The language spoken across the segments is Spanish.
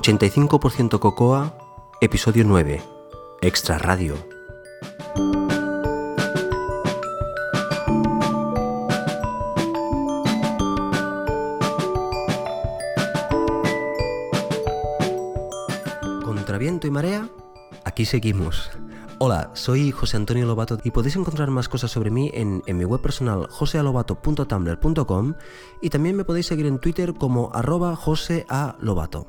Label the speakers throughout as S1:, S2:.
S1: 85% Cocoa, episodio 9, Extra Radio. Contra viento y marea, aquí seguimos. Hola, soy José Antonio Lobato y podéis encontrar más cosas sobre mí en, mi web personal josealobato.tumblr.com y también me podéis seguir en Twitter como arroba josealobato.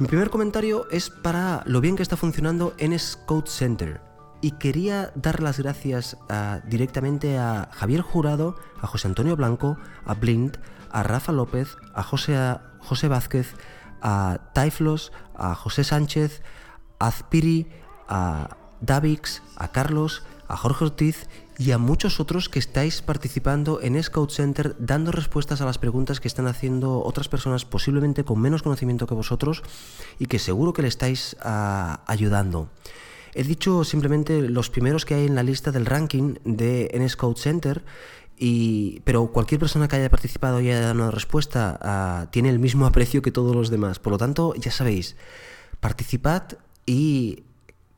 S1: Mi primer comentario es para lo bien que está funcionando en Code Center. Y quería dar las gracias ah, directamente a Javier Jurado, a José Antonio Blanco, a Blind, a Rafa López, a José, José Vázquez, a Taiflos, a José Sánchez, a Azpiri, a Davix, a Carlos, a Jorge Ortiz y a muchos otros que estáis participando en Scout Center dando respuestas a las preguntas que están haciendo otras personas posiblemente con menos conocimiento que vosotros y que seguro que le estáis ah, ayudando. He dicho simplemente los primeros que hay en la lista del ranking de Scout Center y, pero cualquier persona que haya participado y haya dado una respuesta ah, tiene el mismo aprecio que todos los demás. Por lo tanto, ya sabéis, participad y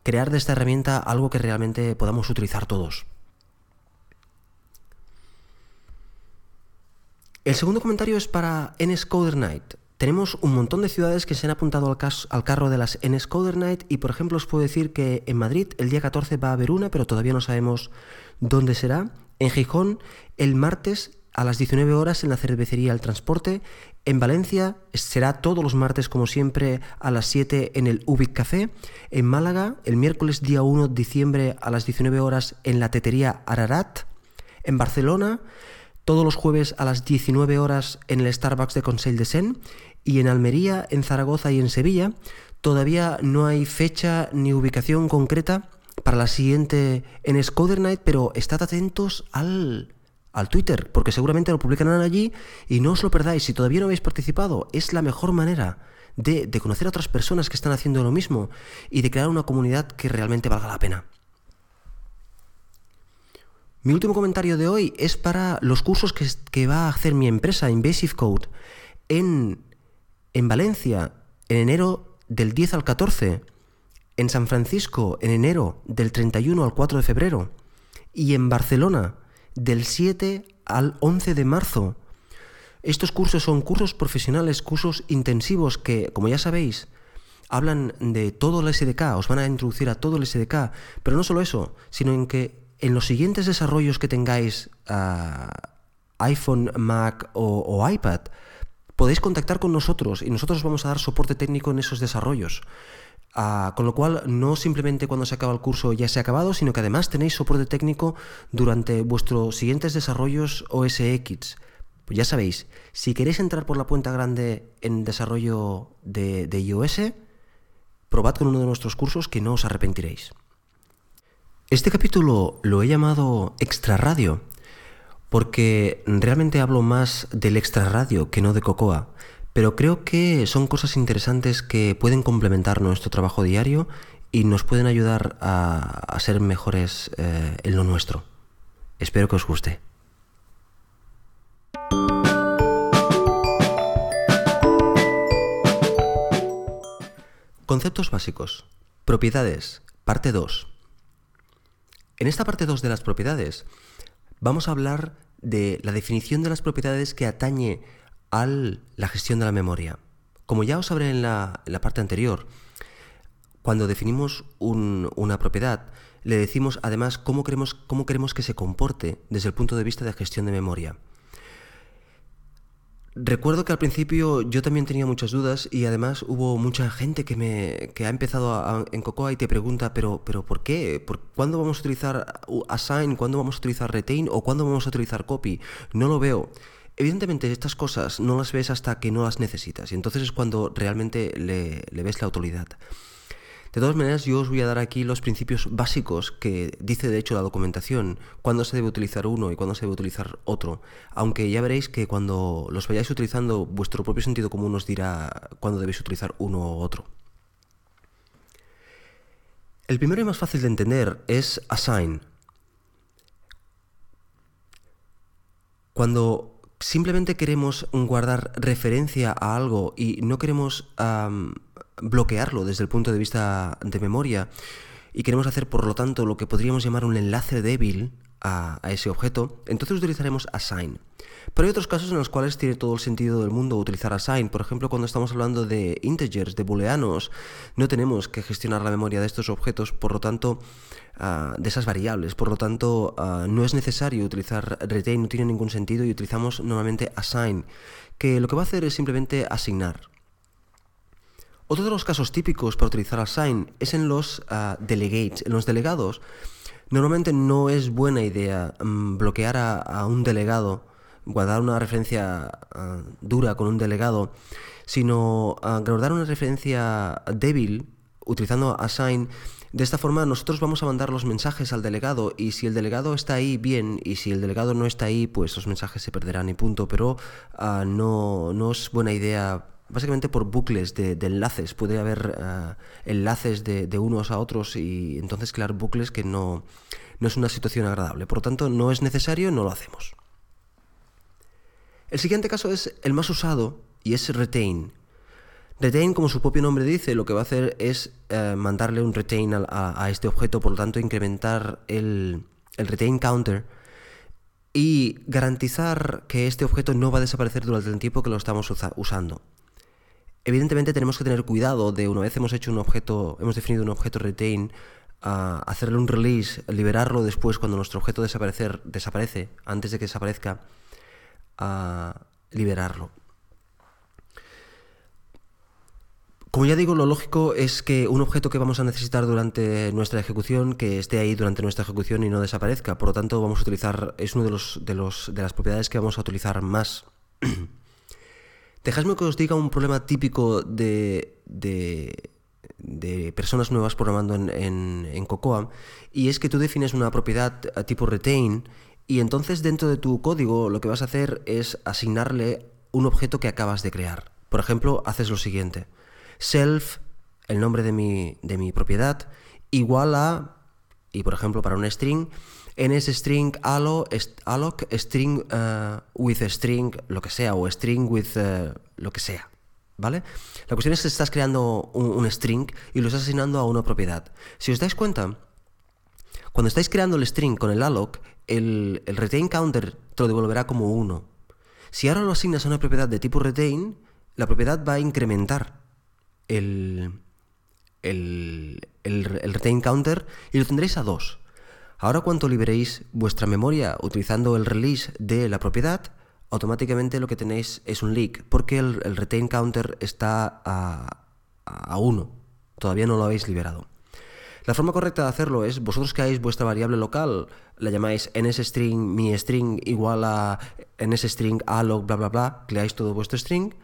S1: crear de esta herramienta algo que realmente podamos utilizar todos. El segundo comentario es para NSCoder Night. Tenemos un montón de ciudades que se han apuntado al, carro de las NSCoder Night y por ejemplo os puedo decir que en Madrid el día 14 va a haber una, pero todavía no sabemos dónde será. En Gijón el martes a las 19 horas en la cervecería El Transporte. En Valencia será todos los martes, como siempre, a las 7 en el Ubic Café. En Málaga, el miércoles día 1 de diciembre a las 19 horas en la tetería Ararat. En Barcelona, todos los jueves a las 19 horas en el Starbucks de Consell de Sen. Y en Almería, en Zaragoza y en Sevilla, todavía no hay fecha ni ubicación concreta para la siguiente en Scoder Night, pero estad atentos al al Twitter, porque seguramente lo publicarán allí y no os lo perdáis. Si todavía no habéis participado, es la mejor manera de, conocer a otras personas que están haciendo lo mismo y de crear una comunidad que realmente valga la pena. Mi último comentario de hoy es para los cursos que, va a hacer mi empresa, Invasive Code, en, en Valencia, en enero del 10 al 14, en San Francisco, en enero del 31 al 4 de febrero, y en Barcelona, del 7 al 11 de marzo. Estos cursos son cursos profesionales, cursos intensivos que, como ya sabéis, hablan de todo el SDK, os van a introducir a todo el SDK, pero no solo eso, sino en que en los siguientes desarrollos que tengáis a iPhone, Mac o iPad, podéis contactar con nosotros y nosotros vamos a dar soporte técnico en esos desarrollos. Ah, con lo cual, no simplemente cuando se acaba el curso ya se ha acabado, sino que además tenéis soporte técnico durante vuestros siguientes desarrollos OSX. Pues ya sabéis, si queréis entrar por la puerta grande en desarrollo de, de iOS, probad con uno de nuestros cursos que no os arrepentiréis. Este capítulo lo he llamado Extra Radio, porque realmente hablo más del extra radio que no de Cocoa. Pero creo que son cosas interesantes que pueden complementar nuestro trabajo diario y nos pueden ayudar a, ser mejores eh, en lo nuestro. Espero que os guste. Conceptos básicos. Propiedades. Parte 2. En esta parte 2 de las propiedades vamos a hablar de la definición de las propiedades que atañe a la gestión de la memoria. Como ya os hablé en la, parte anterior, cuando definimos una propiedad, le decimos además cómo queremos, cómo queremos que se comporte desde el punto de vista de gestión de memoria. Recuerdo que al principio yo también tenía muchas dudas y además hubo mucha gente que, me, que ha empezado en Cocoa y te pregunta, pero, pero ¿por qué? ¿Por, ¿Cuándo vamos a utilizar assign? ¿Cuándo vamos a utilizar retain? ¿O cuándo vamos a utilizar copy? No lo veo. Evidentemente estas cosas no las ves hasta que no las necesitas y entonces es cuando realmente le, ves la utilidad. De todas maneras, yo os voy a dar aquí los principios básicos que dice de hecho la documentación, cuándo se debe utilizar uno y cuándo se debe utilizar otro, aunque ya veréis que cuando los vayáis utilizando, vuestro propio sentido común os dirá cuándo debéis utilizar uno u otro. El primero y más fácil de entender es assign. Cuando simplemente queremos guardar referencia a algo y no queremos bloquearlo desde el punto de vista de memoria y queremos hacer por lo tanto lo que podríamos llamar un enlace débil a, ese objeto, entonces utilizaremos assign. Pero hay otros casos en los cuales tiene todo el sentido del mundo utilizar assign. Por ejemplo, cuando estamos hablando de integers, de booleanos, no tenemos que gestionar la memoria de estos objetos, por lo tanto, ah, de esas variables. Por lo tanto, ah, no es necesario utilizar retain, no tiene ningún sentido y utilizamos normalmente assign, que lo que va a hacer es simplemente asignar. Otro de los casos típicos para utilizar assign es en los uh, delegates. En los delegados, normalmente no es buena idea mm, bloquear a, un delegado, guardar una referencia ah, dura con un delegado, sino uh, guardar una referencia débil utilizando assign. De esta forma nosotros vamos a mandar los mensajes al delegado y si el delegado está ahí, bien, y si el delegado no está ahí, pues los mensajes se perderán y punto. Pero no, no es buena idea básicamente por bucles de, enlaces. Puede haber eh, enlaces de, unos a otros y entonces crear bucles que no, no es una situación agradable. Por lo tanto, no es necesario, no lo hacemos. El siguiente caso es el más usado y es retain. Retain, como su propio nombre dice, lo que va a hacer es eh, mandarle un retain a, este objeto, por lo tanto incrementar el, el retain counter y garantizar que este objeto no va a desaparecer durante el tiempo que lo estamos usando. Evidentemente tenemos que tener cuidado de una vez hemos hecho un objeto, hemos definido un objeto retain, hacerle un release, liberarlo después cuando nuestro objeto desaparecer, desaparece, antes de que desaparezca, a liberarlo. Como ya digo, lo lógico es que un objeto que vamos a necesitar durante nuestra ejecución, que esté ahí durante nuestra ejecución y no desaparezca. Por lo tanto, vamos a utilizar, es una de, los, de, los, de las propiedades que vamos a utilizar más. Dejadme que os diga un problema típico de, de, personas nuevas programando en, Cocoa, y es que tú defines una propiedad a tipo retain, y entonces dentro de tu código lo que vas a hacer es asignarle un objeto que acabas de crear. Por ejemplo, haces lo siguiente. Self, el nombre de mi, de mi propiedad, igual a, y por ejemplo para un string, string allo, alloc string uh, with string lo que sea o string with uh, lo que sea. ¿Vale? La cuestión es que estás creando un, string y lo estás asignando a una propiedad. Si os dais cuenta, cuando estáis creando el string con el alloc, el, el retain counter te lo devolverá como 1. Si ahora lo asignas a una propiedad de tipo retain, la propiedad va a incrementar el, el, el, el retain counter y lo tendréis a 2. Ahora cuando liberéis vuestra memoria utilizando el release de la propiedad, automáticamente lo que tenéis es un leak, porque el, retain counter está a 1, todavía no lo habéis liberado. La forma correcta de hacerlo es vosotros creáis vuestra variable local, la llamáis nsstring mi string igual a nsstring alloc bla bla bla, creáis todo vuestro string,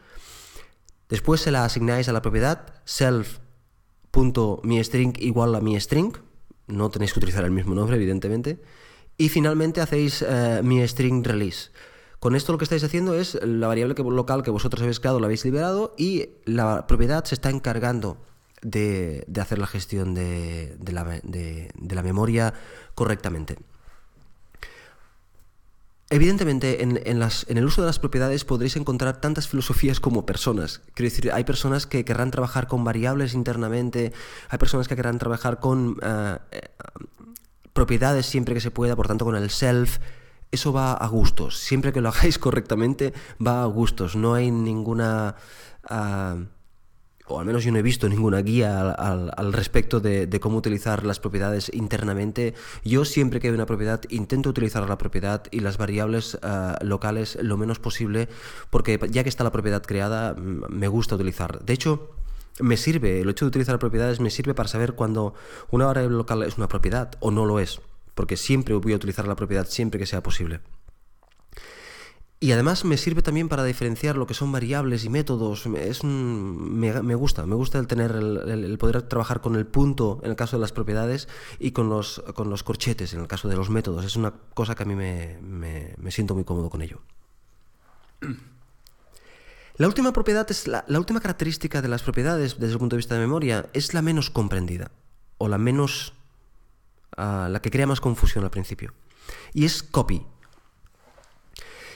S1: después se la asignáis a la propiedad self.miString igual a mi string, no tenéis que utilizar el mismo nombre, evidentemente. Y finalmente hacéis eh, mi string release. Con esto lo que estáis haciendo es la variable local que vosotros habéis creado la habéis liberado y la propiedad se está encargando de, hacer la gestión de, la, de la memoria correctamente. Evidentemente, en, el uso de las propiedades podréis encontrar tantas filosofías como personas. Quiero decir, hay personas que querrán trabajar con variables internamente, hay personas que querrán trabajar con eh, eh, propiedades siempre que se pueda, por tanto con el self. Eso va a gustos. Siempre que lo hagáis correctamente, va a gustos. No hay ninguna... Ah, o al menos yo no he visto ninguna guía al, respecto de, cómo utilizar las propiedades internamente. Yo siempre que hay una propiedad intento utilizar la propiedad y las variables eh, locales lo menos posible, porque ya que está la propiedad creada, mm, me gusta utilizar. De hecho, me sirve, el hecho de utilizar propiedades me sirve para saber cuando una variable local es una propiedad o no lo es, porque siempre voy a utilizar la propiedad siempre que sea posible. Y además me sirve también para diferenciar lo que son variables y métodos. Es me, gusta, me gusta el tener el, poder trabajar con el punto en el caso de las propiedades y con los, con los corchetes en el caso de los métodos. Es una cosa que a mí me, me siento muy cómodo con ello. La última propiedad es la, última característica de las propiedades desde el punto de vista de memoria es la menos comprendida o la menos ah, la que crea más confusión al principio y es copy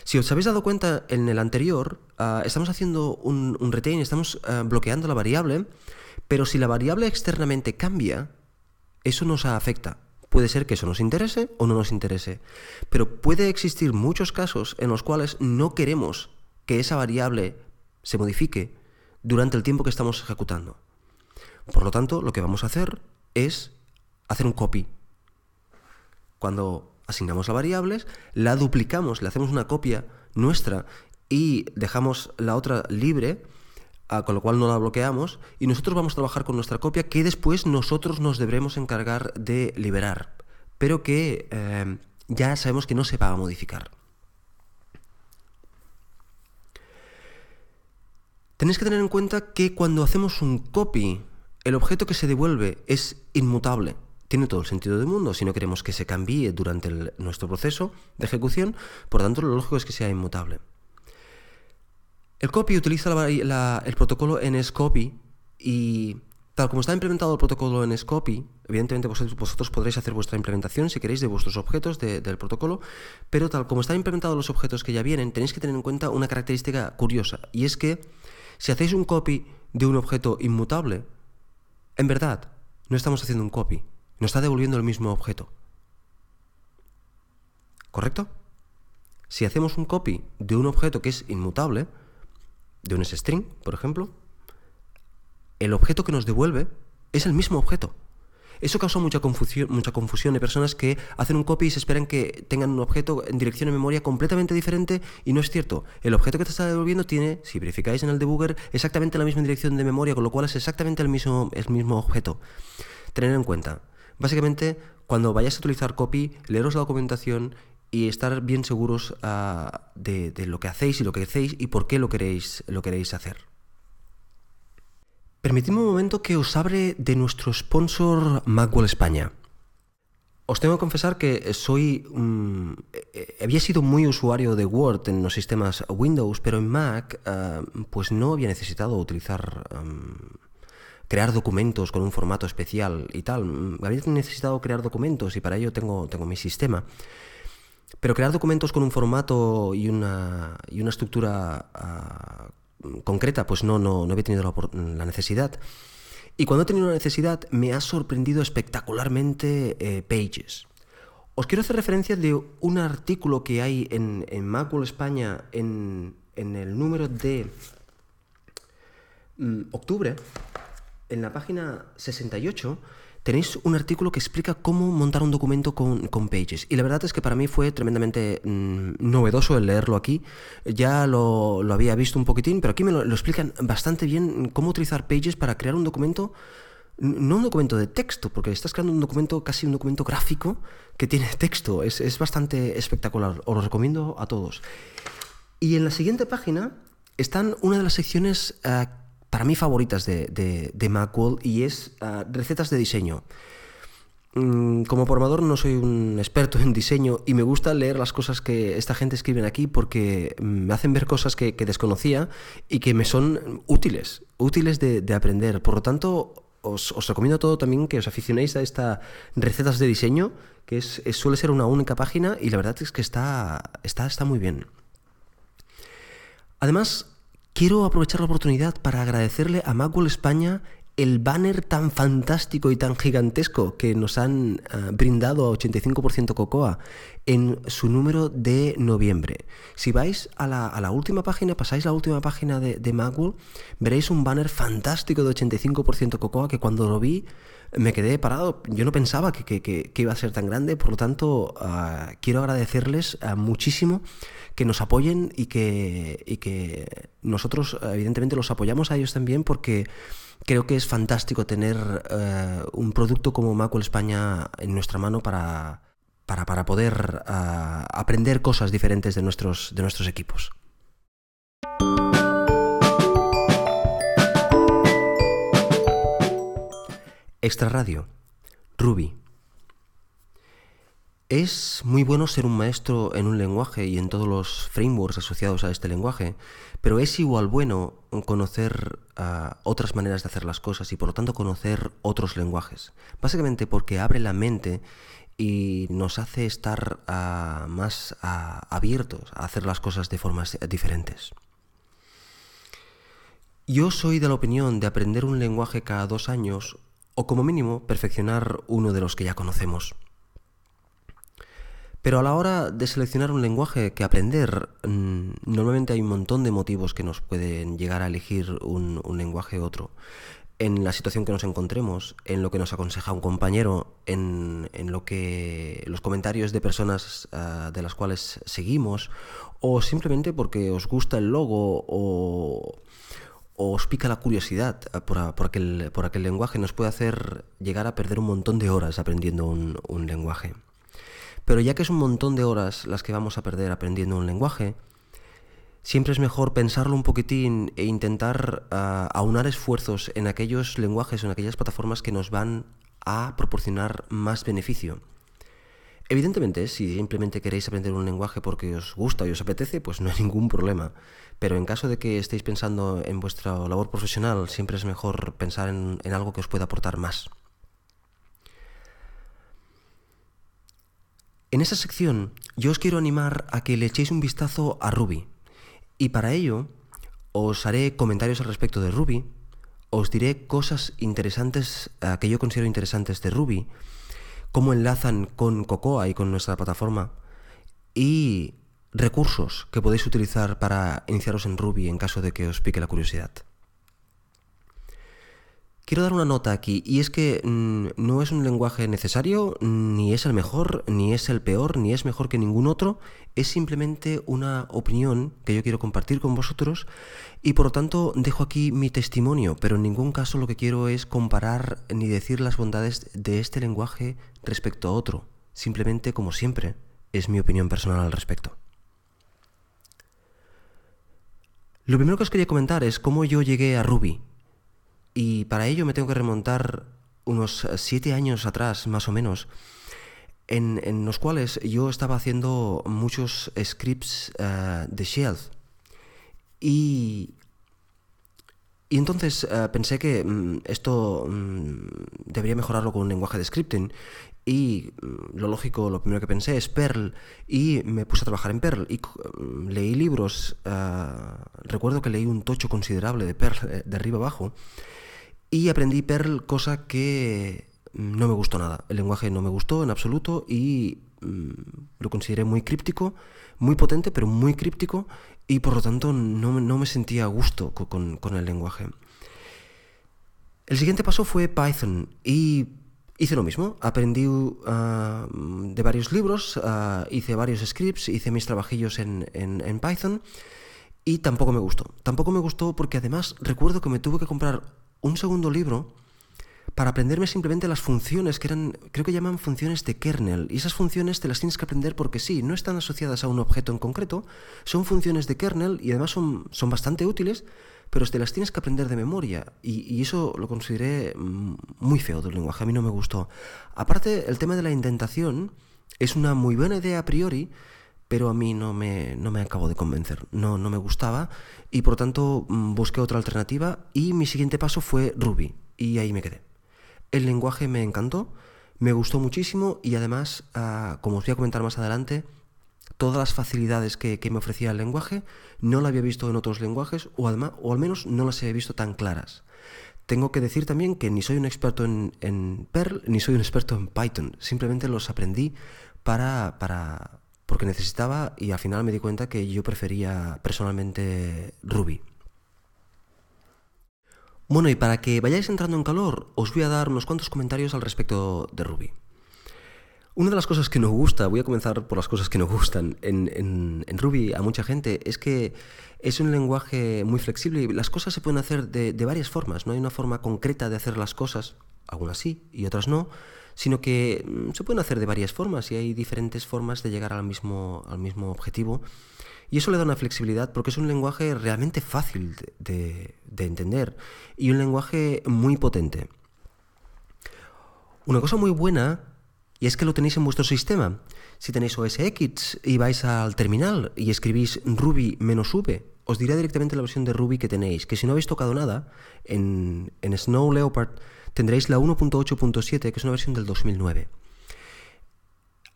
S1: Si os habéis dado cuenta en el anterior, ah, estamos haciendo un, retain, estamos ah, bloqueando la variable, pero si la variable externamente cambia, eso nos afecta. Puede ser que eso nos interese o no nos interese, pero puede existir muchos casos en los cuales no queremos que esa variable se modifique durante el tiempo que estamos ejecutando. Por lo tanto, lo que vamos a hacer es hacer un copy. Cuando asignamos la variable, la duplicamos, le hacemos una copia nuestra y dejamos la otra libre, ah, con lo cual no la bloqueamos, y nosotros vamos a trabajar con nuestra copia que después nosotros nos deberemos encargar de liberar, pero que eh, ya sabemos que no se va a modificar. Tenéis que tener en cuenta que cuando hacemos un copy, el objeto que se devuelve es inmutable tiene todo el sentido del mundo si no queremos que se cambie durante nuestro proceso de ejecución, por tanto lo lógico es que sea inmutable. El copy utiliza el protocolo NSCopy y tal como está implementado el protocolo NSCopy, evidentemente vosotros, podréis hacer vuestra implementación si queréis de vuestros objetos del protocolo, pero tal como están implementados los objetos que ya vienen, tenéis que tener en cuenta una característica curiosa y es que si hacéis un copy de un objeto inmutable, en verdad no estamos haciendo un copy, nos está devolviendo el mismo objeto. ¿Correcto? Si hacemos un copy de un objeto que es inmutable, de un string, por ejemplo, el objeto que nos devuelve es el mismo objeto. Eso causa mucha confusión, mucha confusión de personas que hacen un copy y se esperan que tengan un objeto en dirección de memoria completamente diferente y no es cierto. El objeto que te está devolviendo tiene, si verificáis en el debugger, exactamente la misma dirección de memoria, con lo cual es exactamente el mismo, el mismo objeto. Tener en cuenta, Básicamente, cuando vayáis a utilizar copy, leeros la documentación y estar bien seguros ah, de, lo que hacéis y lo que hacéis y por qué lo queréis, lo queréis hacer. Permitidme un momento que os abre de nuestro sponsor Macworld España. Os tengo que confesar que soy. Eh, había sido muy usuario de Word en los sistemas Windows, pero en Mac, ah, pues no había necesitado utilizar crear documentos con un formato especial y tal. Mm, había necesitado crear documentos y para ello tengo, tengo mi sistema. Pero crear documentos con un formato y una, y una estructura ah, concreta, pues no, no, no había tenido la, necesidad. Y cuando he tenido la necesidad, me ha sorprendido espectacularmente eh, Pages. Os quiero hacer referencia de un artículo que hay en, en Macworld España en, en el número de mm, octubre, en la página 68 tenéis un artículo que explica cómo montar un documento con, Pages. Y la verdad es que para mí fue tremendamente mm, novedoso el leerlo aquí. Ya lo, había visto un poquitín, pero aquí me lo, explican bastante bien cómo utilizar Pages para crear un documento, no un documento de texto, porque estás creando un documento, casi un documento gráfico que tiene texto. Es, bastante espectacular. Os lo recomiendo a todos. Y en la siguiente página están una de las secciones... Uh, para mí favoritas de, de, Macworld y es ah, recetas de diseño. Mm, como formador no soy un experto en diseño y me gusta leer las cosas que esta gente escribe aquí porque me hacen ver cosas que, desconocía y que me son útiles, útiles de, aprender. Por lo tanto, os, recomiendo todo también que os aficionéis a estas recetas de diseño, que es, suele ser una única página y la verdad es que está, está, está muy bien. Además, quiero aprovechar la oportunidad para agradecerle a Macworld España el banner tan fantástico y tan gigantesco que nos han eh, brindado a 85% Cocoa en su número de noviembre. Si vais a la, última página, pasáis la última página de, de Macworld, veréis un banner fantástico de 85% Cocoa que cuando lo vi me quedé parado. Yo no pensaba que, iba a ser tan grande, por lo tanto, ah, quiero agradecerles ah, muchísimo que nos apoyen y que, que nosotros, evidentemente, los apoyamos a ellos también porque creo que es fantástico tener eh, un producto como Macul España en nuestra mano para, para, poder ah, aprender cosas diferentes de nuestros, de nuestros equipos. Extra Radio. Ruby. Es muy bueno ser un maestro en un lenguaje y en todos los frameworks asociados a este lenguaje, pero es igual bueno conocer ah, otras maneras de hacer las cosas y por lo tanto conocer otros lenguajes. Básicamente porque abre la mente y nos hace estar ah, más ah, abiertos a hacer las cosas de formas diferentes. Yo soy de la opinión de aprender un lenguaje cada dos años o como mínimo perfeccionar uno de los que ya conocemos. Pero a la hora de seleccionar un lenguaje que aprender, mm, normalmente hay un montón de motivos que nos pueden llegar a elegir un, lenguaje u otro. En la situación que nos encontremos, en lo que nos aconseja un compañero, en, lo que los comentarios de personas ah, de las cuales seguimos, o simplemente porque os gusta el logo o, os pica la curiosidad por, aquel, por, aquel, lenguaje, nos puede hacer llegar a perder un montón de horas aprendiendo un lenguaje. Pero ya que es un montón de horas las que vamos a perder aprendiendo un lenguaje, siempre es mejor pensarlo un poquitín e intentar ah, aunar esfuerzos en aquellos lenguajes o en aquellas plataformas que nos van a proporcionar más beneficio. Evidentemente, si simplemente queréis aprender un lenguaje porque os gusta y os apetece, pues no hay ningún problema. Pero en caso de que estéis pensando en vuestra labor profesional, siempre es mejor pensar en algo que os pueda aportar más. En esa sección yo os quiero animar a que le echéis un vistazo a Ruby. Y para ello os haré comentarios al respecto de Ruby, os diré cosas interesantes eh, que yo considero interesantes de Ruby, cómo enlazan con Cocoa y con nuestra plataforma, y recursos que podéis utilizar para iniciaros en Ruby en caso de que os pique la curiosidad. Quiero dar una nota aquí, y es que mm, no es un lenguaje necesario, ni es el mejor, ni es el peor, ni es mejor que ningún otro, es simplemente una opinión que yo quiero compartir con vosotros y por lo tanto dejo aquí mi testimonio, pero en ningún caso lo que quiero es comparar ni decir las bondades de este lenguaje respecto a otro, simplemente como siempre es mi opinión personal al respecto. Lo primero que os quería comentar es cómo yo llegué a Ruby, y para ello me tengo que remontar unos siete años atrás, más o menos, en, los cuales yo estaba haciendo muchos scripts eh, de Shell. Y, y entonces eh, pensé que mm, esto mm, debería mejorarlo con un lenguaje de scripting. Y mm, lo lógico, lo primero que pensé es Perl. Y me puse a trabajar en Perl. Y leí libros. Eh, recuerdo que leí un tocho considerable de Perl de arriba abajo. Y aprendí Perl, cosa que no me gustó nada. El lenguaje no me gustó en absoluto y mm, lo consideré muy críptico, muy potente, pero muy críptico, y por lo tanto no, me sentía a gusto con, el lenguaje. El siguiente paso fue Python y hice lo mismo. Aprendí ah, de varios libros, ah, hice varios scripts, hice mis trabajillos en, en Python y tampoco me gustó. Tampoco me gustó porque además recuerdo que me tuve que comprar un segundo libro para aprenderme simplemente las funciones que eran, creo que llaman funciones de kernel. Y esas funciones te las tienes que aprender porque sí, no están asociadas a un objeto en concreto, son funciones de kernel y además son, son bastante útiles, pero te las tienes que aprender de memoria. Y, eso lo consideré mm, muy feo del lenguaje, a mí no me gustó. Aparte, el tema de la indentación es una muy buena idea a priori, pero a mí no me, no me acabo de convencer, no, no me gustaba y por tanto mm, busqué otra alternativa y mi siguiente paso fue Ruby y ahí me quedé. El lenguaje me encantó, me gustó muchísimo y además, ah, como os voy a comentar más adelante, todas las facilidades que, me ofrecía el lenguaje no la había visto en otros lenguajes o, al menos no las había visto tan claras. Tengo que decir también que ni soy un experto en, en Perl ni soy un experto en Python, simplemente los aprendí para, para, porque necesitaba y al final me di cuenta que yo prefería personalmente Ruby. Bueno, y para que vayáis entrando en calor, os voy a dar unos cuantos comentarios al respecto de Ruby. Una de las cosas que nos gusta, voy a comenzar por las cosas que nos gustan en, Ruby a mucha gente, es que es un lenguaje muy flexible y las cosas se pueden hacer de, de varias formas. No hay una forma concreta de hacer las cosas, algunas sí y otras no, sino que mm, se pueden hacer de varias formas y hay diferentes formas de llegar al mismo, al mismo objetivo. Y eso le da una flexibilidad porque es un lenguaje realmente fácil de, entender y un lenguaje muy potente. Una cosa muy buena, y es que lo tenéis en vuestro sistema. Si tenéis OS X y vais al terminal y escribís Ruby-V, os dirá directamente la versión de Ruby que tenéis, que si no habéis tocado nada, en, Snow Leopard tendréis la 1.8.7, que es una versión del 2009.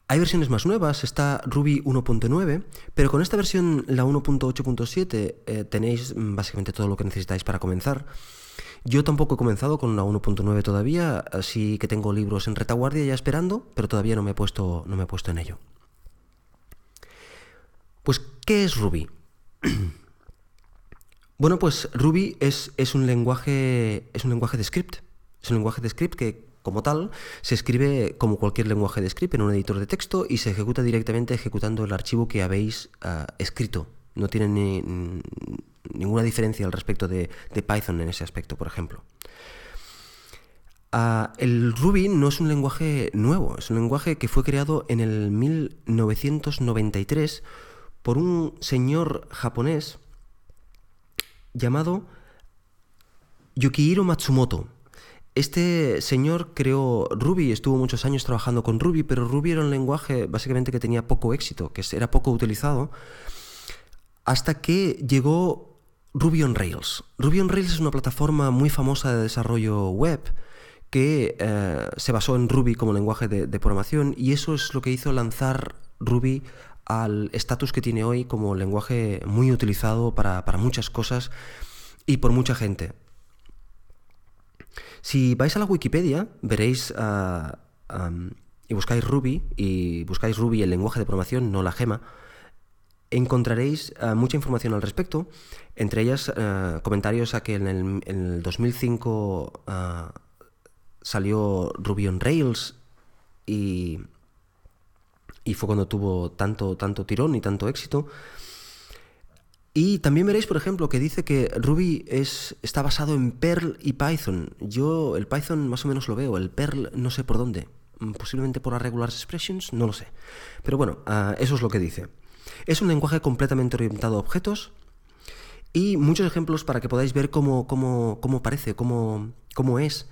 S1: Hay versiones más nuevas, está Ruby 1.9, pero con esta versión, la 1.8.7, eh, tenéis básicamente todo lo que necesitáis para comenzar. Yo tampoco he comenzado con la 1.9 todavía, así que tengo libros en retaguardia ya esperando, pero todavía no me he puesto, no me he puesto en ello. Pues, ¿qué es Ruby? bueno, pues Ruby es, es, un lenguaje, es un lenguaje de script. Es un lenguaje de script que, como tal, se escribe como cualquier lenguaje de script en un editor de texto y se ejecuta directamente ejecutando el archivo que habéis ah, escrito. No tiene ni, ninguna diferencia al respecto de, Python en ese aspecto, por ejemplo. Ah, el Ruby no es un lenguaje nuevo, es un lenguaje que fue creado en el 1993 por un señor japonés llamado Yukihiro Matsumoto. Este señor creó Ruby, estuvo muchos años trabajando con Ruby, pero Ruby era un lenguaje básicamente que tenía poco éxito, que era poco utilizado, hasta que llegó Ruby on Rails. Ruby on Rails es una plataforma muy famosa de desarrollo web que eh, se basó en Ruby como lenguaje de, programación y eso es lo que hizo lanzar Ruby al estatus que tiene hoy como lenguaje muy utilizado para, muchas cosas y por mucha gente. Si vais a la Wikipedia, veréis ah, y buscáis Ruby, y buscáis Ruby el lenguaje de programación, no la gema, encontraréis ah, mucha información al respecto, entre ellas ah, comentarios a que en el, 2005 salió Ruby on Rails y y fue cuando tuvo tanto, tanto tirón y tanto éxito. Y también veréis, por ejemplo, que dice que Ruby es, está basado en Perl y Python. Yo el Python más o menos lo veo, el Perl no sé por dónde. Mm, posiblemente por regular expressions, no lo sé. Pero bueno, eso es lo que dice. Es un lenguaje completamente orientado a objetos y muchos ejemplos para que podáis ver cómo, cómo, cómo parece, cómo, cómo es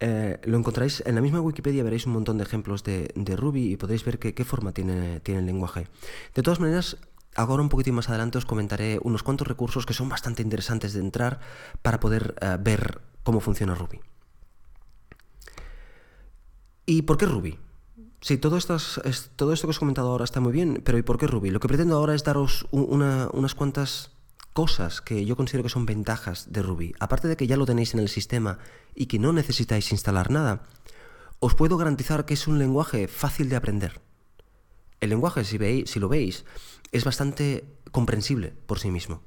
S1: eh, lo encontráis en la misma Wikipedia, veréis un montón de ejemplos de, Ruby y podéis ver qué, forma tiene, tiene el lenguaje. De todas maneras, ahora un poquitín más adelante os comentaré unos cuantos recursos que son bastante interesantes de entrar para poder eh, ver cómo funciona Ruby. ¿Y por qué Ruby? Sí, todo esto, todo esto que os he comentado ahora está muy bien, pero ¿y por qué Ruby? Lo que pretendo ahora es daros unas cuantas cosas que yo considero que son ventajas de Ruby, aparte de que ya lo tenéis en el sistema y que no necesitáis instalar nada, os puedo garantizar que es un lenguaje fácil de aprender. El lenguaje, si, veis, si lo veis, es bastante comprensible por sí mismo.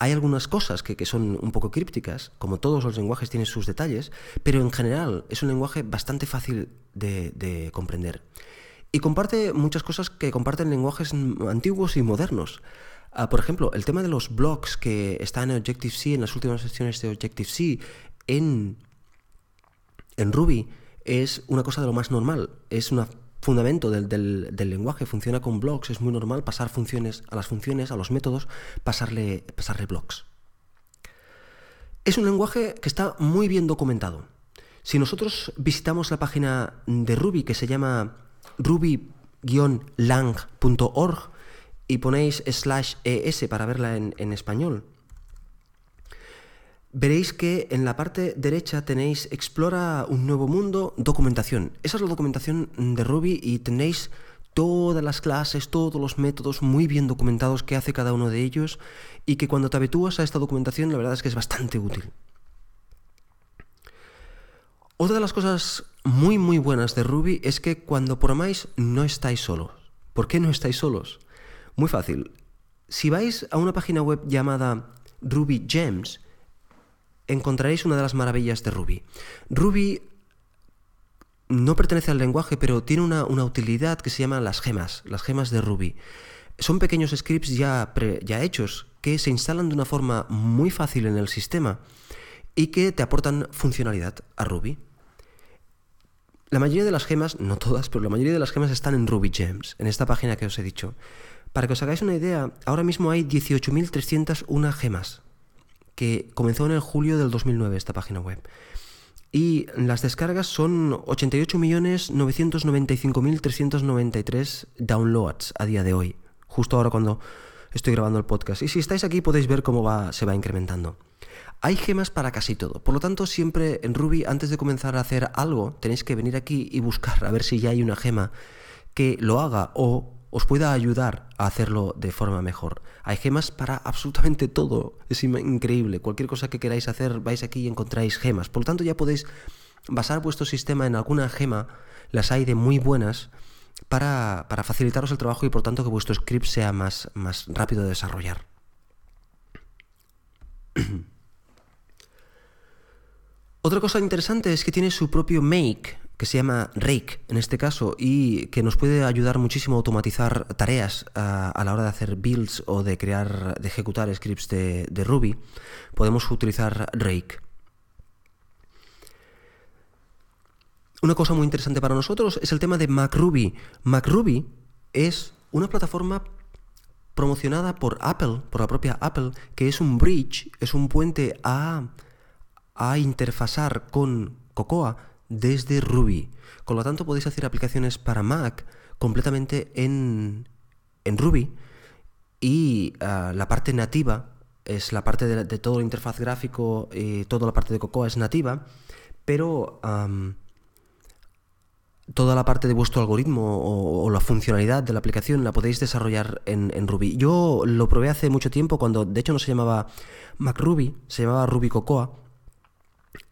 S1: Hay algunas cosas que, son un poco crípticas, como todos los lenguajes tienen sus detalles, pero en general es un lenguaje bastante fácil de, de comprender. Y comparte muchas cosas que comparten lenguajes antiguos y modernos. Ah, por ejemplo, el tema de los blocks que está en Objective-C, en las últimas secciones de Objective-C, en, en Ruby, es una cosa de lo más normal. Es un fundamento del, lenguaje, funciona con blocks, es muy normal pasar funciones a las funciones, a los métodos, pasarle, pasarle blocks. Es un lenguaje que está muy bien documentado. Si nosotros visitamos la página de Ruby que se llama ruby-lang.org, y ponéis slash es para verla en, español, veréis que en la parte derecha tenéis explora un nuevo mundo, documentación. Esa es la documentación de Ruby y tenéis todas las clases, todos los métodos muy bien documentados que hace cada uno de ellos y que cuando te habitúas a esta documentación la verdad es que es bastante útil. Otra de las cosas muy muy buenas de Ruby es que cuando programáis no estáis solos. ¿Por qué no estáis solos? Muy fácil. Si vais a una página web llamada Ruby Gems, encontraréis una de las maravillas de Ruby. Ruby no pertenece al lenguaje, pero tiene una, utilidad que se llama las gemas, las gemas de Ruby. Son pequeños scripts ya, ya hechos que se instalan de una forma muy fácil en el sistema y que te aportan funcionalidad a Ruby. La mayoría de las gemas, no todas, pero la mayoría de las gemas están en Ruby Gems, en esta página que os he dicho. Para que os hagáis una idea, ahora mismo hay 18.301 gemas, que comenzó en el julio del 2009 esta página web. Y las descargas son 88.995.393 downloads a día de hoy, justo ahora cuando estoy grabando el podcast. Y si estáis aquí podéis ver cómo va, se va incrementando. Hay gemas para casi todo. Por lo tanto, siempre en Ruby, antes de comenzar a hacer algo, tenéis que venir aquí y buscar a ver si ya hay una gema que lo haga o os pueda ayudar a hacerlo de forma mejor. Hay gemas para absolutamente todo. Es increíble. Cualquier cosa que queráis hacer, vais aquí y encontráis gemas. Por lo tanto, ya podéis basar vuestro sistema en alguna gema. Las hay de muy buenas para, para facilitaros el trabajo y por tanto que vuestro script sea más, más rápido de desarrollar. Otra cosa interesante es que tiene su propio make, que se llama Rake en este caso, y que nos puede ayudar muchísimo a automatizar tareas a, la hora de hacer builds o de crear, de ejecutar scripts de, Ruby. Podemos utilizar Rake. Una cosa muy interesante para nosotros es el tema de MacRuby. MacRuby es una plataforma promocionada por Apple, por la propia Apple, que es un bridge, es un puente a a con Cocoa desde Ruby. Con lo tanto, podéis hacer aplicaciones para Mac completamente en, en Ruby y ah, la parte nativa es la parte de, todo el interfaz gráfico y toda la parte de Cocoa es nativa, pero toda la parte de vuestro algoritmo o, la funcionalidad de la aplicación la podéis desarrollar en, en, Ruby. Yo lo probé hace mucho tiempo cuando de hecho no se llamaba MacRuby, se llamaba Ruby Cocoa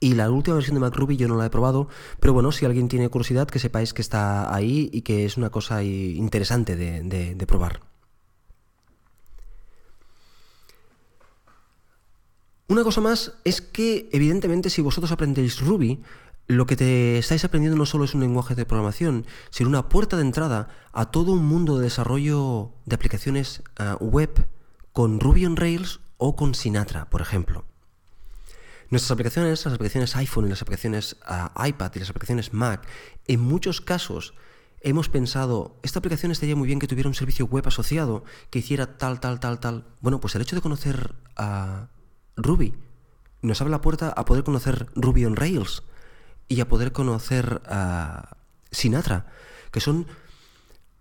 S1: y la última versión de MacRuby yo no la he probado, pero bueno, si alguien tiene curiosidad, que sepáis que está ahí y que es una cosa interesante de, probar. Una cosa más es que, evidentemente, si vosotros aprendéis Ruby, lo que te estáis aprendiendo no solo es un lenguaje de programación, sino una puerta de entrada a todo un mundo de desarrollo de aplicaciones ah, web con Ruby on Rails o con Sinatra, por ejemplo. Nuestras aplicaciones, las aplicaciones iPhone y las aplicaciones ah, iPad y las aplicaciones Mac, en muchos casos hemos pensado, esta aplicación estaría muy bien que tuviera un servicio web asociado que hiciera tal, tal, tal, tal. Bueno, pues el hecho de conocer a Ruby nos abre la puerta a poder conocer Ruby on Rails y a poder conocer a Sinatra, que son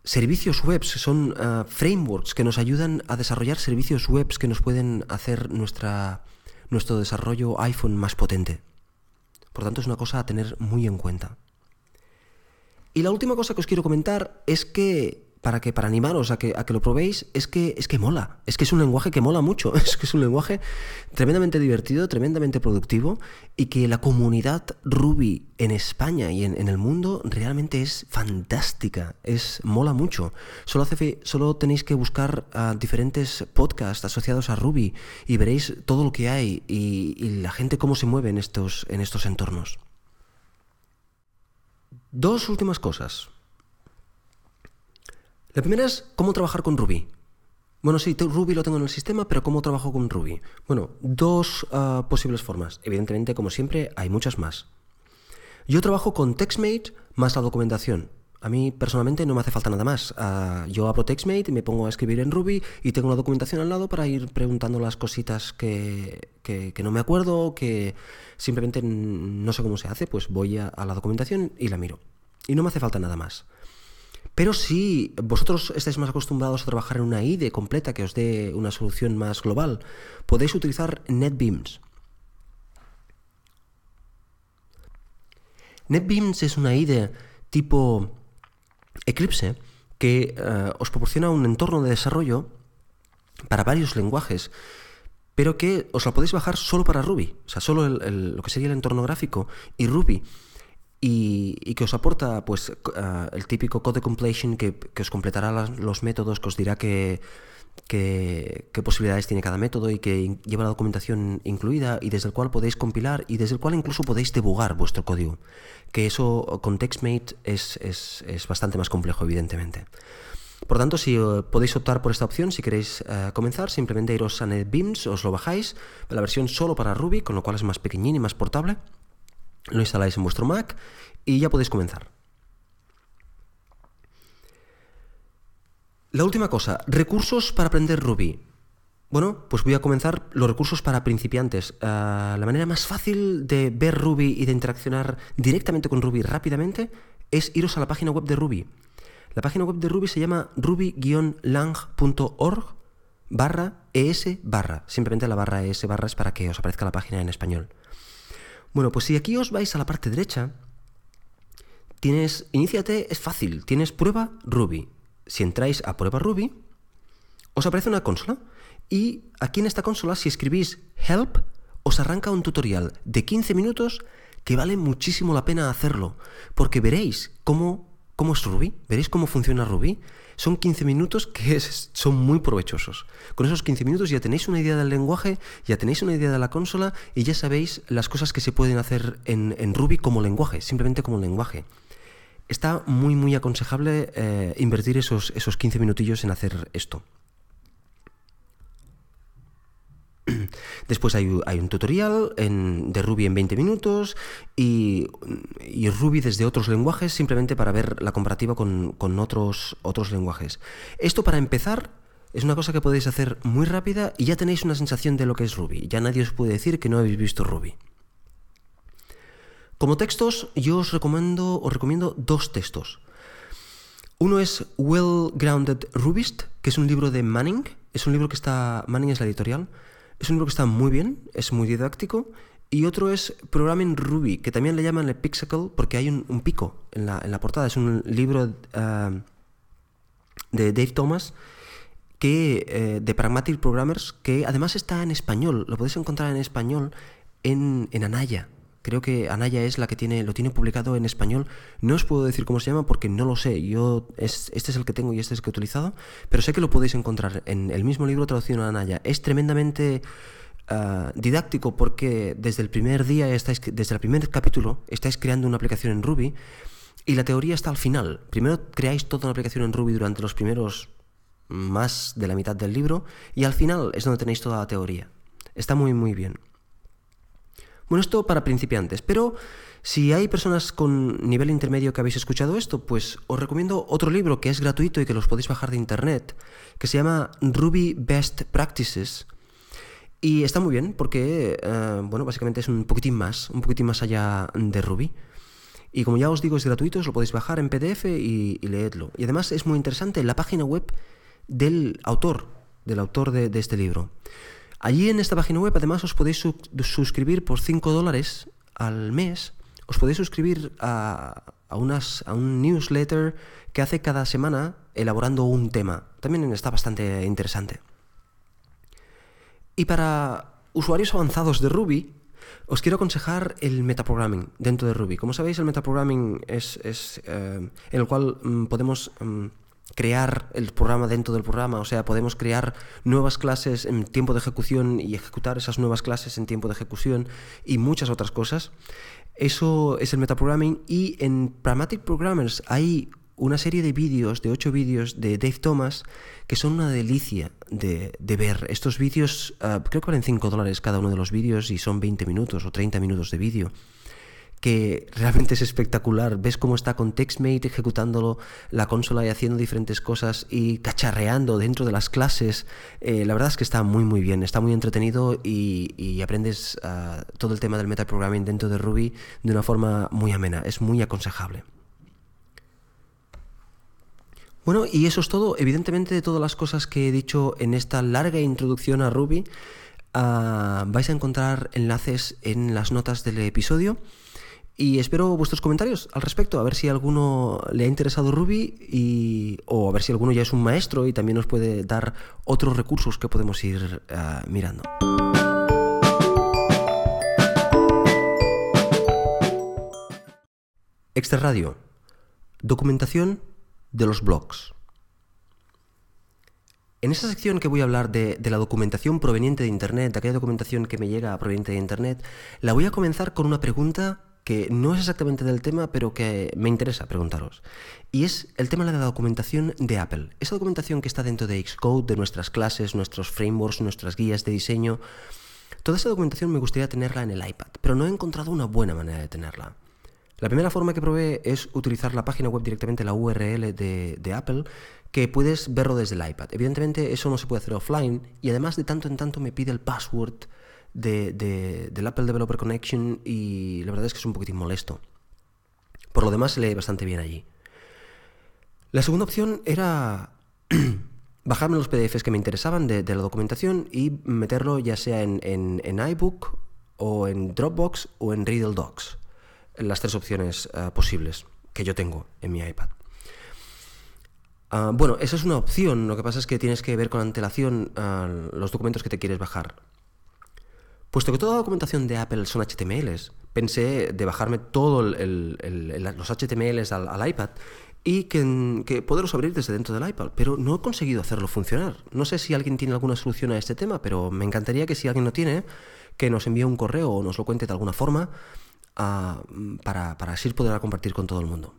S1: servicios web, son ah, frameworks que nos ayudan a desarrollar servicios web que nos pueden hacer nuestra nuestro desarrollo iPhone más potente. Por tanto, es una cosa a tener muy en cuenta. Y la última cosa que os quiero comentar es que para que para animaros a que, a que lo probéis es que es que mola, es que es un lenguaje que mola mucho, es que es un lenguaje tremendamente divertido, tremendamente productivo y que la comunidad Ruby en España y en, el mundo realmente es fantástica, es mola mucho. Solo, hace, solo tenéis que buscar diferentes podcasts asociados a Ruby y veréis todo lo que hay y, y la gente cómo se mueve en estos, en estos entornos. Dos últimas cosas. La primera es cómo trabajar con Ruby. Bueno, sí, Ruby lo tengo en el sistema, pero ¿cómo trabajo con Ruby? Bueno, dos ah, posibles formas. Evidentemente, como siempre, hay muchas más. Yo trabajo con TextMate más la documentación. A mí personalmente no me hace falta nada más. Ah, yo abro TextMate me pongo a escribir en Ruby y tengo una documentación al lado para ir preguntando las cositas que, no me acuerdo, que simplemente no sé cómo se hace, pues voy a la documentación y la miro. Y no me hace falta nada más. Pero si vosotros estáis más acostumbrados a trabajar en una IDE completa que os dé una solución más global, podéis utilizar NetBeams. NetBeams es una IDE tipo Eclipse que eh, os proporciona un entorno de desarrollo para varios lenguajes, pero que os la podéis bajar solo para Ruby, o sea, solo lo que sería el entorno gráfico y Ruby y, que os aporta pues ah, el típico code completion que, os completará los métodos, que os dirá qué posibilidades tiene cada método y que lleva la documentación incluida y desde el cual podéis compilar y desde el cual incluso podéis debugar vuestro código. Que eso con TextMate es, bastante más complejo, evidentemente. Por tanto, si eh, podéis optar por esta opción, si queréis eh, comenzar, simplemente iros a NetBeams, os lo bajáis, la versión solo para Ruby, con lo cual es más pequeñín y más portable lo instaláis en vuestro Mac y ya podéis comenzar. La última cosa, recursos para aprender Ruby. Bueno, pues voy a comenzar los recursos para principiantes. Ah, la manera más fácil de ver Ruby y de interaccionar directamente con Ruby rápidamente es iros a la página web de Ruby. La página web de Ruby se llama ruby-lang.org barra es barra. Simplemente la barra es barra es para que os aparezca la página en español. Bueno, pues si aquí os vais a la parte derecha, tienes, iníciate, es fácil, tienes prueba Ruby. Si entráis a prueba Ruby, os aparece una consola y aquí en esta consola, si escribís help, os arranca un tutorial de 15 minutos que vale muchísimo la pena hacerlo, porque veréis cómo, cómo es Ruby, veréis cómo funciona Ruby. Son 15 minutos que son muy provechosos. Con esos 15 minutos ya tenéis una idea del lenguaje, ya tenéis una idea de la consola y ya sabéis las cosas que se pueden hacer en, Ruby como lenguaje, simplemente como lenguaje. Está muy, muy aconsejable eh, invertir esos, esos 15 minutillos en hacer esto. Después hay, un tutorial de Ruby en 20 minutos y, Ruby desde otros lenguajes simplemente para ver la comparativa con, otros, otros lenguajes. Esto para empezar es una cosa que podéis hacer muy rápida y ya tenéis una sensación de lo que es Ruby. Ya nadie os puede decir que no habéis visto Ruby. Como textos, yo os recomiendo, os recomiendo dos textos. Uno es Well Grounded Rubist, que es un libro de Manning. Es un libro que está. Manning es la editorial. Es un libro que está muy bien, es muy didáctico. Y otro es Programming Ruby, que también le llaman el Pixacle porque hay un, pico en la, portada. Es un libro eh, de Dave Thomas que, eh, de Pragmatic Programmers que además está en español. Lo podéis encontrar en español en, en Anaya. Creo que Anaya es la que tiene, lo tiene publicado en español. No os puedo decir cómo se llama porque no lo sé. Yo es, este es el que tengo y este es el que he utilizado, pero sé que lo podéis encontrar en el mismo libro traducido en Anaya. Es tremendamente ah, didáctico porque desde el primer día estáis, desde el primer capítulo estáis creando una aplicación en Ruby y la teoría está al final. Primero creáis toda una aplicación en Ruby durante los primeros más de la mitad del libro y al final es donde tenéis toda la teoría. Está muy muy bien. Bueno, esto para principiantes, pero si hay personas con nivel intermedio que habéis escuchado esto, pues os recomiendo otro libro que es gratuito y que los podéis bajar de internet, que se llama Ruby Best Practices. Y está muy bien porque, eh, bueno, básicamente es un poquitín más, un poquitín más allá de Ruby. Y como ya os digo, es gratuito, os lo podéis bajar en PDF y, leedlo. Y además es muy interesante la página web del autor, del autor de este libro. Allí en esta página web además os podéis suscribir por 5 dólares al mes, os podéis suscribir a, unas, a un newsletter que hace cada semana elaborando un tema. También está bastante interesante. Y para usuarios avanzados de Ruby, os quiero aconsejar el metaprogramming dentro de Ruby. Como sabéis, el metaprogramming es, es eh, en el cual mm, podemos... Mm, crear el programa dentro del programa, o sea, podemos crear nuevas clases en tiempo de ejecución y ejecutar esas nuevas clases en tiempo de ejecución y muchas otras cosas. Eso es el metaprogramming y en Pragmatic Programmers hay una serie de vídeos, de ocho vídeos de Dave Thomas, que son una delicia de, ver. Estos vídeos ah, creo que valen 5 dólares cada uno de los vídeos y son 20 minutos o 30 minutos de vídeo que realmente es espectacular. Ves cómo está con TextMate ejecutándolo la consola y haciendo diferentes cosas y cacharreando dentro de las clases. Eh, la verdad es que está muy muy bien, está muy entretenido y, aprendes ah, todo el tema del metaprogramming dentro de Ruby de una forma muy amena. Es muy aconsejable. Bueno, y eso es todo. Evidentemente, de todas las cosas que he dicho en esta larga introducción a Ruby, ah, vais a encontrar enlaces en las notas del episodio. Y espero vuestros comentarios al respecto, a ver si a alguno le ha interesado Ruby y, o a ver si alguno ya es un maestro y también nos puede dar otros recursos que podemos ir uh, mirando. Extra Radio. Documentación de los blogs. En esta sección que voy a hablar de, la documentación proveniente de Internet, de aquella documentación que me llega proveniente de Internet, la voy a comenzar con una pregunta que no es exactamente del tema, pero que me interesa preguntaros. Y es el tema de la documentación de Apple. Esa documentación que está dentro de Xcode, de nuestras clases, nuestros frameworks, nuestras guías de diseño. Toda esa documentación me gustaría tenerla en el iPad, pero no he encontrado una buena manera de tenerla. La primera forma que probé es utilizar la página web directamente, la URL de, de, Apple, que puedes verlo desde el iPad. Evidentemente eso no se puede hacer offline y además de tanto en tanto me pide el password de, del Apple Developer Connection y la verdad es que es un poquitín molesto. Por lo demás se lee bastante bien allí. La segunda opción era bajarme los PDFs que me interesaban de, la documentación y meterlo ya sea en, en, iBook o en Dropbox o en Riddle Docs. Las tres opciones eh, posibles que yo tengo en mi iPad. Ah, bueno, esa es una opción, lo que pasa es que tienes que ver con antelación ah, los documentos que te quieres bajar. Puesto que toda la documentación de Apple son HTMLs, pensé de bajarme todos los HTMLs al, iPad y que, que, poderlos abrir desde dentro del iPad, pero no he conseguido hacerlo funcionar. No sé si alguien tiene alguna solución a este tema, pero me encantaría que si alguien lo tiene, que nos envíe un correo o nos lo cuente de alguna forma ah, para, para así poder compartir con todo el mundo.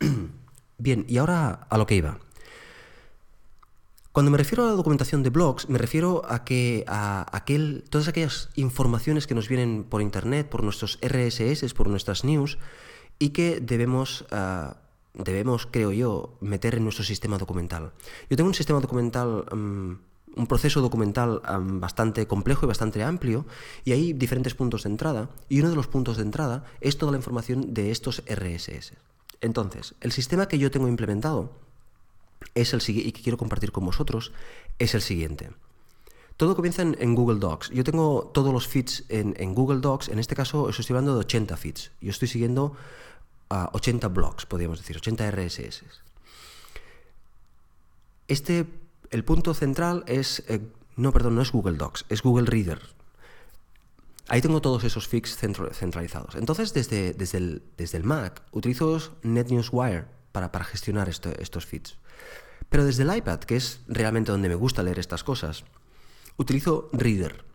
S1: Bien, y ahora a lo que iba. Cuando me refiero a la documentación de blogs, me refiero a que a aquel, todas aquellas informaciones que nos vienen por internet, por nuestros RSS, por nuestras news, y que debemos, ah, debemos, creo yo, meter en nuestro sistema documental. Yo tengo un sistema documental, mm, un proceso documental bastante complejo y bastante amplio, y hay diferentes puntos de entrada, y uno de los puntos de entrada es toda la información de estos RSS. Entonces, el sistema que yo tengo implementado es el y que quiero compartir con vosotros es el siguiente. Todo comienza en, Google Docs. Yo tengo todos los feeds en, Google Docs. En este caso, os estoy hablando de 80 feeds. Yo estoy siguiendo a 80 blogs, podríamos decir, 80 RSS. Este, el punto central es, eh, no, perdón, no es Google Docs, es Google Reader. Ahí tengo todos esos feeds centralizados. Entonces, desde, desde, el, desde el Mac, utilizo NetNewsWire para, para gestionar estos feeds. Pero desde el iPad, que es realmente donde me gusta leer estas cosas, utilizo Reader.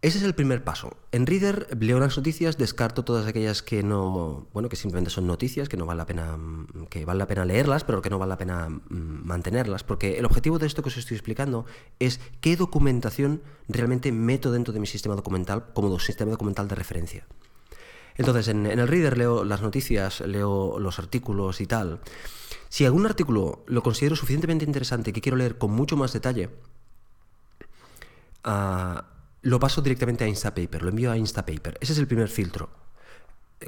S1: Ese es el primer paso. En Reader leo las noticias, descarto todas aquellas que no, bueno, que simplemente son noticias, que no vale la pena, que vale la pena leerlas, pero que no vale la pena mm, mantenerlas, porque el objetivo de esto que os estoy explicando es qué documentación realmente meto dentro de mi sistema documental como sistema documental de referencia. Entonces, en, el Reader leo las noticias, leo los artículos y tal. Si algún artículo lo considero suficientemente interesante que quiero leer con mucho más detalle, uh, lo paso directamente a Instapaper, lo envío a Instapaper. Ese es el primer filtro.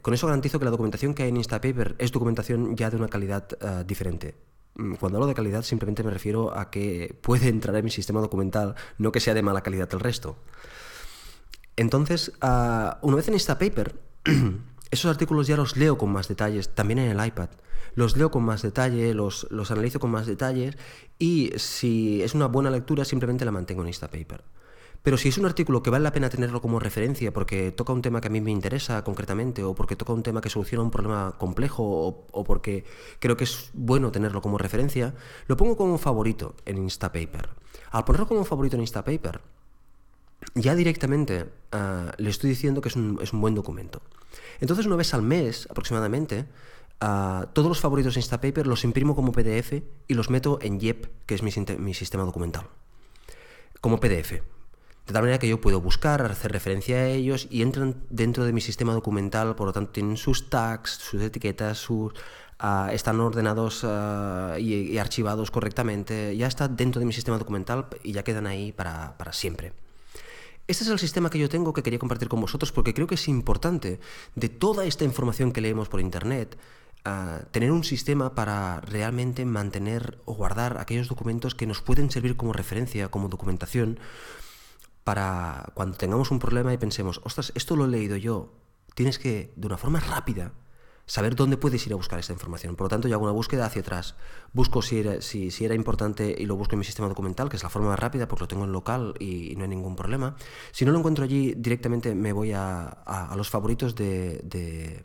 S1: Con eso garantizo que la documentación que hay en Instapaper es documentación ya de una calidad uh, diferente. Mm, cuando hablo de calidad simplemente me refiero a que puede entrar en mi sistema documental, no que sea de mala calidad el resto. Entonces, uh, una vez en Instapaper, esos artículos ya los leo con más detalles, también en el iPad los leo con más detalle, los, los analizo con más detalles y si es una buena lectura simplemente la mantengo en Instapaper. Pero si es un artículo que vale la pena tenerlo como referencia porque toca un tema que a mí me interesa concretamente o porque toca un tema que soluciona un problema complejo o, porque creo que es bueno tenerlo como referencia, lo pongo como favorito en Instapaper. Al ponerlo como favorito en Instapaper, ya directamente ah, le estoy diciendo que es un, es un buen documento. Entonces una vez al mes aproximadamente todos los favoritos de Instapaper los imprimo como PDF y los meto en YEP, que es mi, mi sistema documental, como PDF. De tal manera que yo puedo buscar, hacer referencia a ellos y entran dentro de mi sistema documental, por lo tanto tienen sus tags, sus etiquetas, sus, ah, están ordenados ah, y, archivados correctamente, ya está dentro de mi sistema documental y ya quedan ahí para, para siempre. Este es el sistema que yo tengo que quería compartir con vosotros porque creo que es importante de toda esta información que leemos por Internet, tener un sistema para realmente mantener o guardar aquellos documentos que nos pueden servir como referencia, como documentación, para cuando tengamos un problema y pensemos, ostras, esto lo he leído yo, tienes que, de una forma rápida, saber dónde puedes ir a buscar esta información. Por lo tanto, yo hago una búsqueda hacia atrás. Busco si era, si, era importante y lo busco en mi sistema documental, que es la forma más rápida porque lo tengo en local y, no hay ningún problema. Si no lo encuentro allí, directamente me voy a, los favoritos de, de,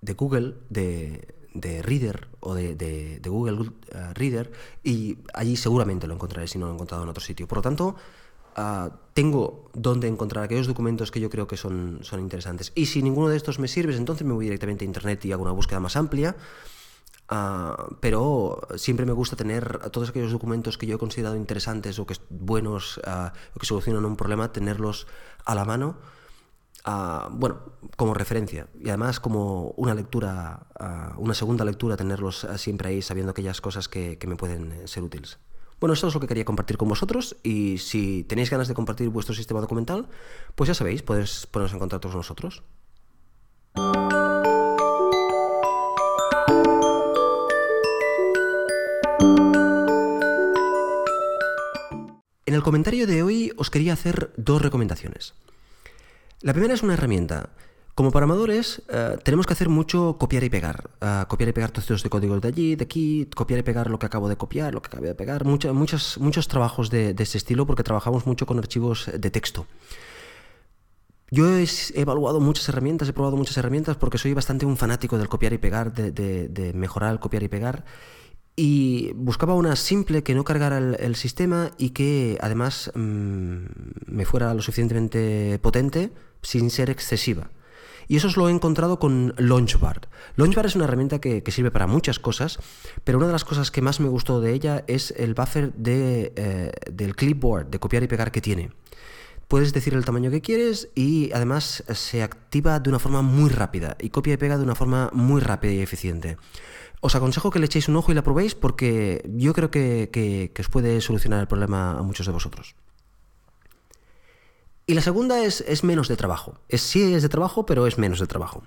S1: de Google, de, de Reader o de, de, Google uh, Reader y allí seguramente lo encontraré si no lo he encontrado en otro sitio. Por lo tanto, uh, tengo donde encontrar aquellos documentos que yo creo que son, son interesantes. Y si ninguno de estos me sirve, entonces me voy directamente a Internet y hago una búsqueda más amplia. Uh, pero siempre me gusta tener todos aquellos documentos que yo he considerado interesantes o que buenos o que solucionan un problema, tenerlos a la mano bueno, como referencia y además como una lectura, una segunda lectura, tenerlos siempre ahí sabiendo aquellas cosas que, me pueden eh, ser útiles. Bueno, esto es lo que quería compartir con vosotros y si tenéis ganas de compartir vuestro sistema documental, pues ya sabéis, podéis poneros en contacto con nosotros. En el comentario de hoy os quería hacer dos recomendaciones. La primera es una herramienta. Como programadores eh, tenemos que hacer mucho copiar y pegar. Eh, copiar y pegar trocitos de código de allí, de aquí, copiar y pegar lo que acabo de copiar, lo que acabo de pegar. muchos, muchos trabajos de, de este estilo porque trabajamos mucho con archivos de texto. Yo he evaluado muchas herramientas, he probado muchas herramientas porque soy bastante un fanático del copiar y pegar, de, mejorar el copiar y pegar. Y buscaba una simple que no cargara el, sistema y que además mm, me fuera lo suficientemente potente sin ser excesiva. Y eso os lo he encontrado con Launchbar. Launchbar es una herramienta que, sirve para muchas cosas, pero una de las cosas que más me gustó de ella es el buffer de, eh, del clipboard, de copiar y pegar que tiene. Puedes decir el tamaño que quieres y además se activa de una forma muy rápida y copia y pega de una forma muy rápida y eficiente. Os aconsejo que le echéis un ojo y la probéis porque yo creo que, os puede solucionar el problema a muchos de vosotros. Y la segunda es, es menos de trabajo. Es, sí es de trabajo, pero es menos de trabajo.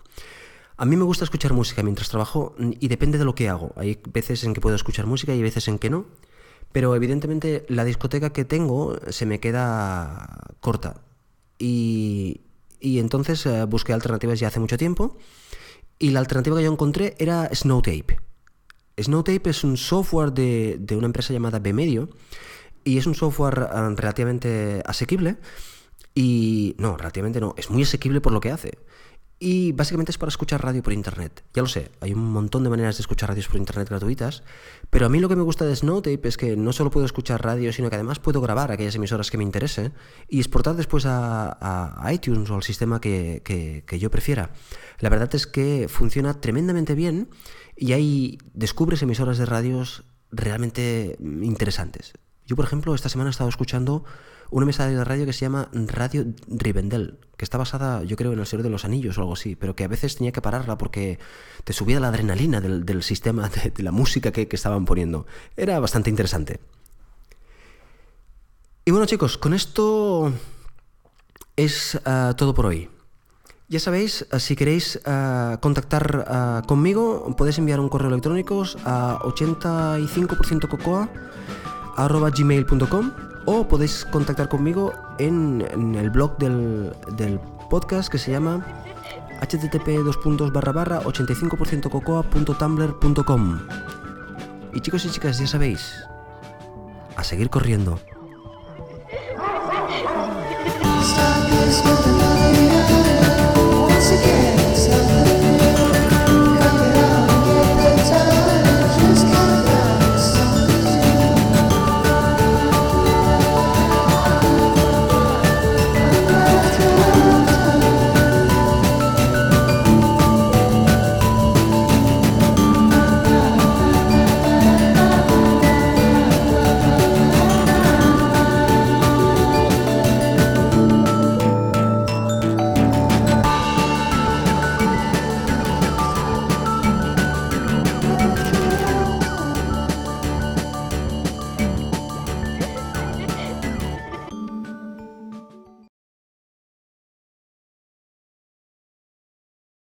S1: A mí me gusta escuchar música mientras trabajo y depende de lo que hago. Hay veces en que puedo escuchar música y hay veces en que no. Pero evidentemente la discoteca que tengo se me queda corta. Y, entonces eh, busqué alternativas ya hace mucho tiempo. Y la alternativa que yo encontré era Snowtape. Snowtape es un software de, de una empresa llamada Bmedio. Y es un software eh, relativamente asequible. Y no, relativamente no, es muy asequible por lo que hace. Y básicamente es para escuchar radio por internet. Ya lo sé, hay un montón de maneras de escuchar radios por internet gratuitas, pero a mí lo que me gusta de Snowtape es que no solo puedo escuchar radio, sino que además puedo grabar aquellas emisoras que me interese y exportar después a, iTunes o al sistema que, que, yo prefiera. La verdad es que funciona tremendamente bien y ahí descubres emisoras de radios realmente interesantes. Yo, por ejemplo, esta semana he estado escuchando una mesa de radio que se llama Radio Rivendell, que está basada, yo creo, en el Señor de los Anillos o algo así, pero que a veces tenía que pararla porque te subía la adrenalina del, sistema, de, la música que, estaban poniendo. Era bastante interesante. Y bueno, chicos, con esto es ah, todo por hoy. Ya sabéis, ah, si queréis ah, contactar conmigo, podéis enviar un correo electrónico a arroba gmail.com o podéis contactar conmigo en, el blog del, del, podcast que se llama http 85%cocoa.tumblr.com. Y chicos y chicas, ya sabéis, a seguir corriendo.